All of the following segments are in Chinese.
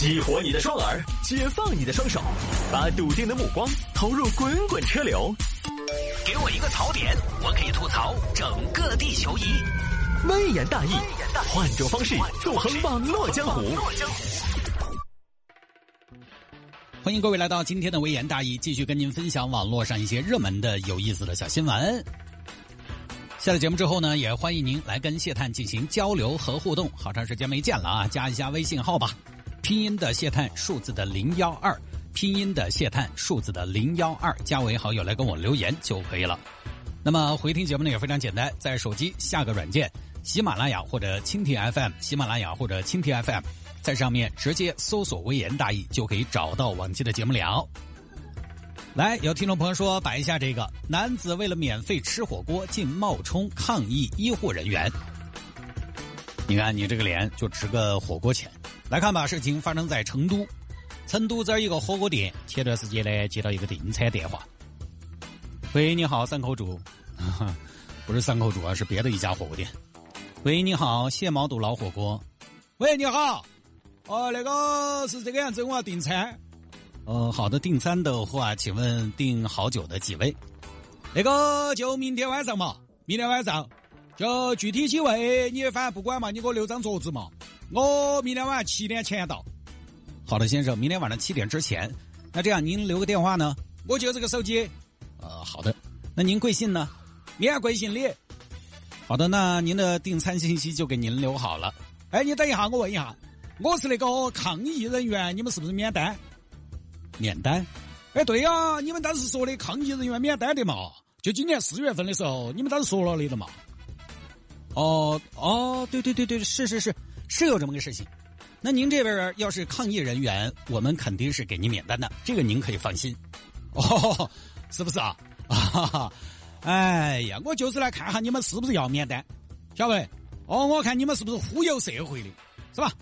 激活你的双耳，解放你的双手，把笃定的目光投入滚滚车流。给我一个槽点，我可以吐槽整个地球仪。微言大义，换种方式纵横网络江湖。欢迎各位来到今天的微言大义，继续跟您分享网络上一些热门的、有意思的小新闻。下了节目之后呢，也欢迎您来跟谢探进行交流和互动。好长时间没见了啊，加一下微信号吧，拼音的谢探，数字的零幺二，拼音的谢探，数字的零幺二，加为好友来跟我留言就可以了。那么回听节目呢也非常简单，在手机下个软件，喜马拉雅或者蜻蜓 FM，喜马拉雅或者蜻蜓 FM，在上面直接搜索“微言大义”就可以找到往期的节目了。来，有听众朋友说摆一下这个男子为了免费吃火锅竟冒充抗疫医护人员。你看你这个脸就值个火锅钱。来看吧，事情发生在成都，成都这儿一个火锅店，前段时间呢接到一个订餐电话。喂，你好，三口主，不是三口主啊，是别的一家火锅店。喂，你好，蟹毛肚老火锅。喂，你好，哦，那个是这个样子，我要订餐。呃，好的，订餐的话，请问订好久的几位？那个就明天晚上嘛，明天晚上就具体几位，你反正不管嘛，你给我留张桌子嘛。我明天晚上七点前到。好的，先生，明天晚上七点之前。那这样您留个电话呢？我就这个手机。呃，好的。那您贵姓呢？免贵姓李。好的，那您的订餐信息就给您留好了。哎，你等一下，我问一下，我是那个抗疫人员，你们是不是免单？免单？哎，对呀，你们当时说的抗疫人员免单的嘛，就今年四月份的时候，你们当时说了的的嘛。哦哦，对对对对，是是是，是有这么个事情。那您这边要是抗疫人员，我们肯定是给您免单的，这个您可以放心。哦，是不是啊？啊，哎呀，我就是来看下你们是不是要免单，小伟。哦，我看你们是不是忽悠社会的，是吧？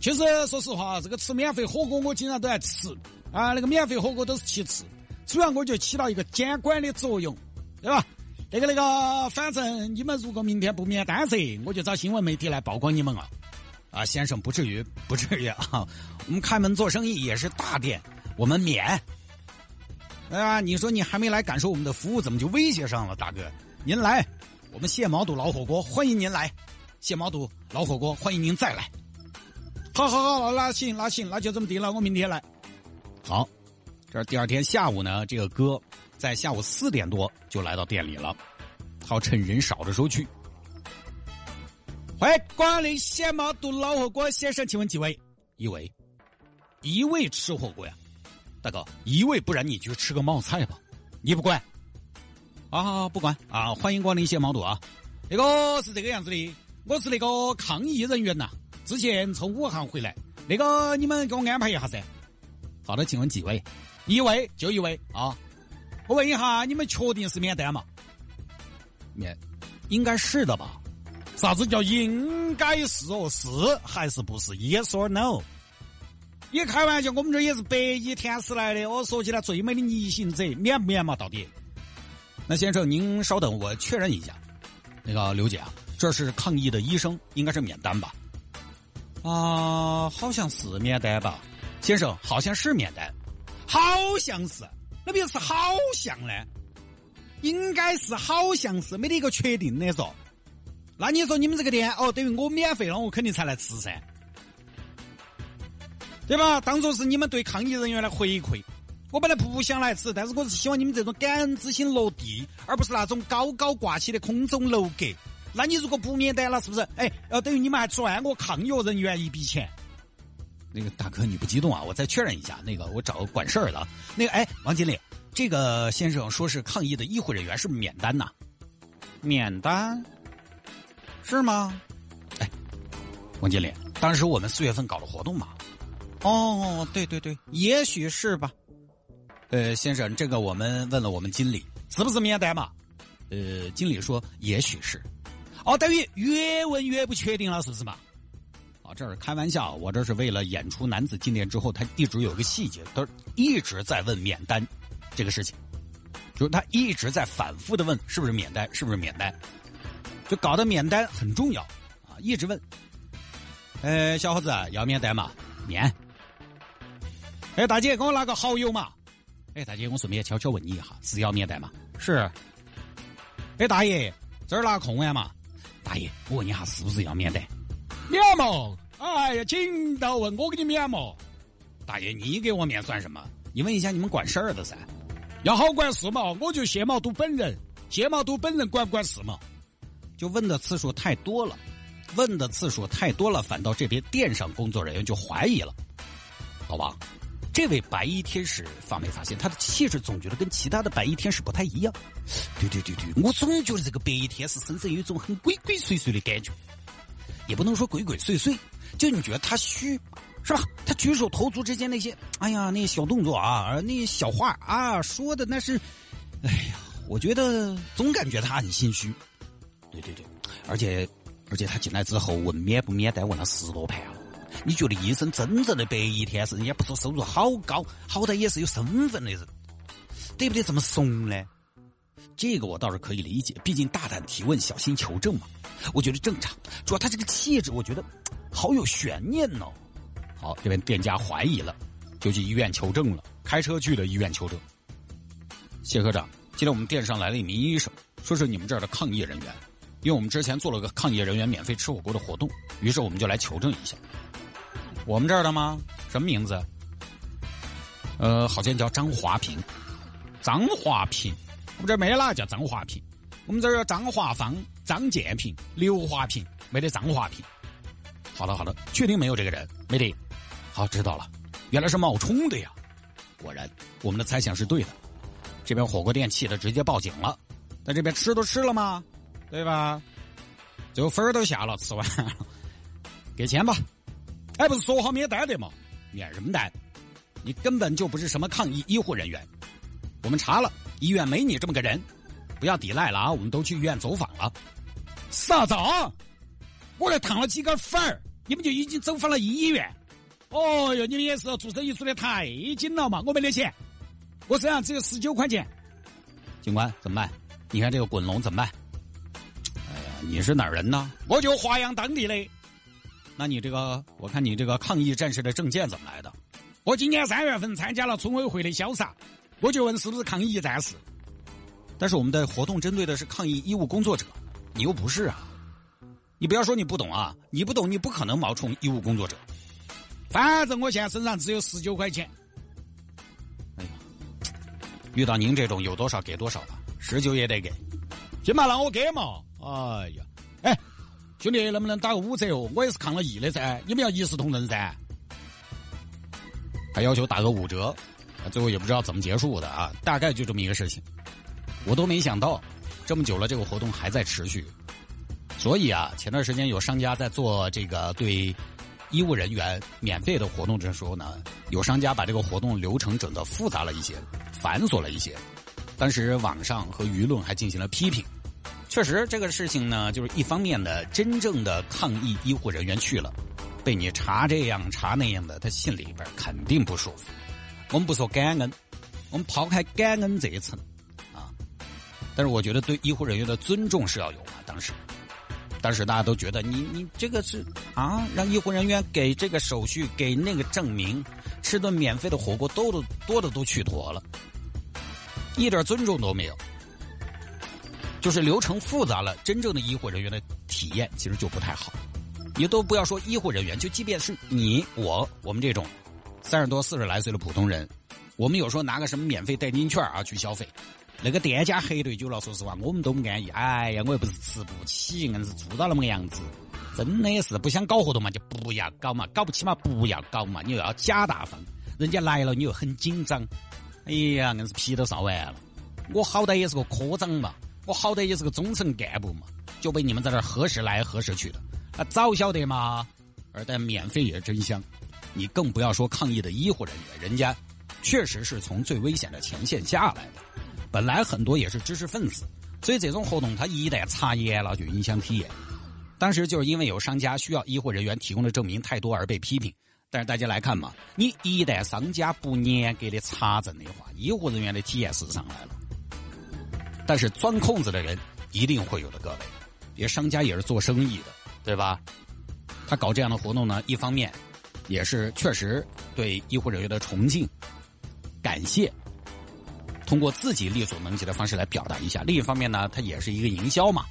其实说实话，这个吃免费火锅我经常都在吃。啊，那个免费火锅都是其次，主要我就起到一个监管的作用，对吧？那个那个，反正你们如果明天不免单噻，我就找新闻媒体来曝光你们啊！啊，先生不至于，不至于啊！我们开门做生意也是大店，我们免。哎啊，你说你还没来感受我们的服务，怎么就威胁上了，大哥？您来，我们蟹毛肚老火锅欢迎您来，蟹毛肚老火锅欢迎您再来。好好好，那行那行，那就这么定了，我明天来。好，这第二天下午呢，这个哥在下午四点多就来到店里了，好趁人少的时候去。欢迎光临鲜毛肚老火锅，先生，请问几位？一位，一位吃火锅呀？大哥，一位，不然你去吃个冒菜吧？你不管？啊，不管啊！欢迎光临鲜毛肚啊！那个是这个样子的，我是那个抗疫人员呐，之前从武汉回来，那个你们给我安排一下噻。好的，请问几位？一位就一位啊！我问一下，你们确定是免单吗？免，应该是的吧？啥子叫应该是哦？是还是不是？Yes or no？你开玩笑，我们这也是白衣天使来的。我说起来，最美的逆行者，免不免嘛？到底？那先生，您稍等，我确认一下。那个刘姐啊，这是抗疫的医生，应该是免单吧？啊，好像是免单吧。先生好像是免单，好像是，那边是好像呢，应该是好像是没得一个确定的说。那你说你们这个店哦，等于我免费了，我肯定才来吃噻，对吧？当做是你们对抗疫人员的回馈。我本来不想来吃，但是我是希望你们这种感恩之心落地，而不是那种高高挂起的空中楼阁。那你如果不免单了，是不是？哎，要等于你们还赚我抗疫人员一笔钱。那个大哥，你不激动啊？我再确认一下。那个，我找个管事儿的。那个，哎，王经理，这个先生说是抗疫的医护人员，是不是免单呐？免单？是吗？哎，王经理，当时我们四月份搞了活动嘛。哦，对对对，也许是吧。呃，先生，这个我们问了我们经理，是不是免单嘛？呃，经理说也许是。哦，等于越问越不确定了，是不是嘛？啊，这是开玩笑，我这是为了演出男子进店之后，他一直有个细节，他一直在问免单这个事情，就是他一直在反复的问是不是免单，是不是免单，就搞得免单很重要啊，一直问。呃，小伙子要免单吗？免。哎，大姐，给我拿个好友嘛。哎，大姐，我顺便悄悄问你一下，是要免单吗？是。哎，大爷，这儿拿空碗嘛？大爷，我问你下，是不是要免单？免嘛！哎呀，请到问，我给你免嘛。大爷，你给我免算什么？你问一下你们管事儿的噻。要好管事嘛，我就谢毛都本人，谢毛都本人管不管事嘛？就问的次数太多了，问的次数太多了，反倒这边店上工作人员就怀疑了。老王，这位白衣天使发没发现他的气质总觉得跟其他的白衣天使不太一样？对对对对，我总觉得这个白衣天使身上有一种很鬼鬼祟祟的感觉，也不能说鬼鬼祟祟，就你觉得他虚。是吧？他举手投足之间那些，哎呀，那些小动作啊，那些小话啊，说的那是，哎呀，我觉得总感觉他很心虚。对对对，而且而且他进来之后问免不免单问了十多盘了。你觉得医生真正的白衣天使，人家不说收入好高，好歹也是有身份的人，得不得这么怂呢？这个我倒是可以理解，毕竟大胆提问，小心求证嘛。我觉得正常，主要他这个气质，我觉得好有悬念呢。好，这边店家怀疑了，就去医院求证了，开车去了医院求证。谢科长，今天我们店上来了一名医生，说是你们这儿的抗疫人员，因为我们之前做了个抗疫人员免费吃火锅的活动，于是我们就来求证一下。我们这儿的吗？什么名字？呃，好像叫张华平。张华平，我们这儿没哪叫张华平，我们这儿有张华芳、张建平、刘华平，没得张华平。好的，好的，确定没有这个人？没得。好，知道了，原来是冒充的呀！果然，我们的猜想是对的。这边火锅店气的直接报警了，在这边吃都吃了吗？对吧？最后分儿都下了，吃完给钱吧。哎，不是说好免单的吗？免什么单？你根本就不是什么抗疫医护人员。我们查了，医院没你这么个人。不要抵赖了啊！我们都去医院走访了。啥子啊？我来烫了几根粉儿，你们就已经走访了医院？哦哟，你们也是做生意做的太紧了嘛！我没得钱，我身上只有十九块钱。警官怎么办？你看这个滚龙怎么办？你是哪儿人呢？我就华阳当地的。那你这个，我看你这个抗疫战士的证件怎么来的？我今年三月份参加了村委会的潇洒，我就问是不是抗疫战士。但是我们的活动针对的是抗疫医务工作者，你又不是啊！你不要说你不懂啊！你不懂，你不可能冒充医务工作者。反正我现在身上只有十九块钱。哎呀，遇到您这种有多少给多少吧，十九也得给。行吧，让我给嘛。哎呀，哎，兄弟，能不能打个五折哦？我也是抗了疫的噻，你们要一视同仁噻。还要求打个五折，最后也不知道怎么结束的啊，大概就这么一个事情。我都没想到，这么久了，这个活动还在持续。所以啊，前段时间有商家在做这个对。医务人员免费的活动的时候呢，有商家把这个活动流程整的复杂了一些，繁琐了一些。当时网上和舆论还进行了批评。确实，这个事情呢，就是一方面的真正的抗疫医护人员去了，被你查这样查那样的，他心里边肯定不舒服。我们不说感恩，我们抛开感恩这一层啊，但是我觉得对医护人员的尊重是要有的。当时。当时大家都觉得你你这个是啊，让医护人员给这个手续给那个证明，吃顿免费的火锅都都多的都去妥了，一点尊重都没有，就是流程复杂了，真正的医护人员的体验其实就不太好。你都不要说医护人员，就即便是你我我们这种三十多四十来岁的普通人，我们有时候拿个什么免费代金券啊去消费。那个店家黑对久了，说实话，我们都不安逸。哎呀，我又不是吃不起，硬是做到那么个样子，真的是不想搞活动嘛，就不要搞嘛，搞不起嘛，不要搞嘛。你又要假大方，人家来了你又很紧张，哎呀，硬是皮都烧完了。我好歹也是个科长嘛，我好歹也是个中层干部嘛，就被你们在这何时来何时去的，啊，早晓得嘛。而但免费也真香，你更不要说抗疫的医护人员，人家确实是从最危险的前线下来的。本来很多也是知识分子，所以这种活动他一旦查严了，就影响体验。当时就是因为有商家需要医护人员提供的证明太多而被批评。但是大家来看嘛，你一旦商家不严格的查证的话，医护人员的体验是上来了。但是钻空子的人一定会有的，各位，因为商家也是做生意的，对吧？他搞这样的活动呢，一方面也是确实对医护人员的崇敬、感谢，通过自己力所能及的方式来表达一下。另一方面呢，它也是一个营销嘛，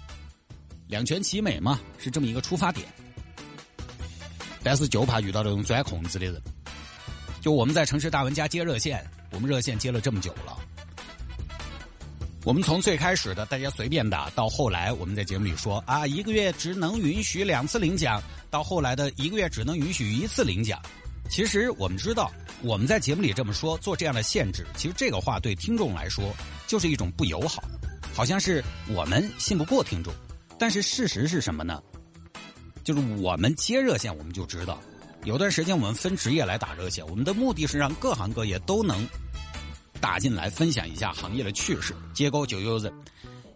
两全其美嘛，是这么一个出发点。但是就怕遇到这种钻空子的人。就我们在城市大玩家接热线，我们热线接了这么久了。我们从最开始的大家随便打，到后来我们在节目里说啊，一个月只能允许两次领奖，到后来的一个月只能允许一次领奖。其实我们知道，我们在节目里这么说，做这样的限制，其实这个话对听众来说就是一种不友好，好像是我们信不过听众。但是事实是什么呢？就是我们接热线，我们就知道，有段时间我们分职业来打热线，我们的目的是让各行各业都能。打进来分享一下行业的趣事，结果就有人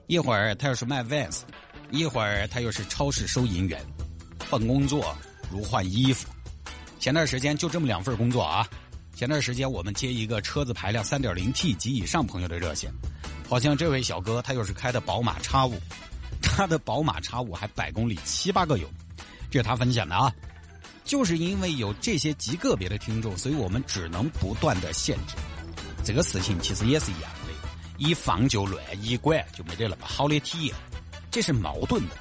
一会儿他又是卖 Vans，一会儿他又是超市收银员，换工作如换衣服。前段时间就这么两份工作啊。前段时间我们接一个车子排量三点零 T 及以上朋友的热线，好像这位小哥他又是开的宝马叉五，他的宝马叉五还百公里七八个油，这是他分享的啊。就是因为有这些极个别的听众，所以我们只能不断的限制。这个事情其实也是一样的，一放就乱，一管就没得那么好的体验，这是矛盾的。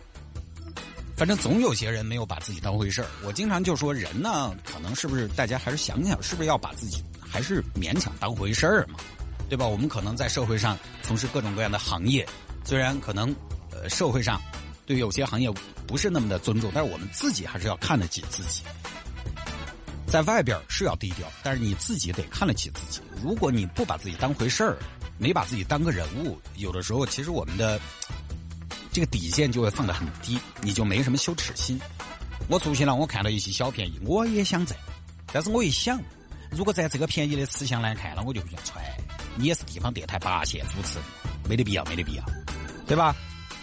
反正总有些人没有把自己当回事儿。我经常就说，人呢，可能是不是大家还是想想，是不是要把自己还是勉强当回事儿嘛？对吧？我们可能在社会上从事各种各样的行业，虽然可能呃社会上对有些行业不是那么的尊重，但是我们自己还是要看得起自己。在外边是要低调，但是你自己得看得起自己。如果你不把自己当回事儿，没把自己当个人物，有的时候其实我们的这个底线就会放得很低，你就没什么羞耻心。我出去了，我看到一些小便宜，我也想占，但是我一想，如果在这个便宜的吃相来看了，我就会想，揣，你也是地方电台八线主持，没得必要，没得必要，对吧？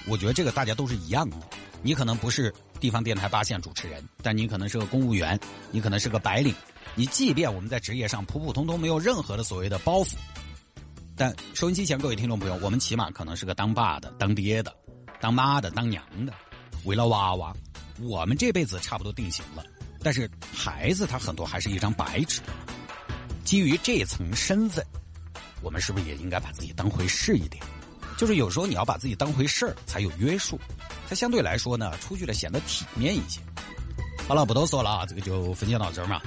我觉得这个大家都是一样的，你可能不是。地方电台八线主持人，但你可能是个公务员，你可能是个白领，你即便我们在职业上普普通通，没有任何的所谓的包袱，但收音机前各位听众朋友，我们起码可能是个当爸的、当爹的、当妈的、当娘的，为了娃娃，我们这辈子差不多定型了。但是孩子他很多还是一张白纸，基于这层身份，我们是不是也应该把自己当回事一点？就是有时候你要把自己当回事儿，才有约束。他相对来说呢，出去了显得体面一些。好了，不多说了啊，这个就分享到这儿嘛。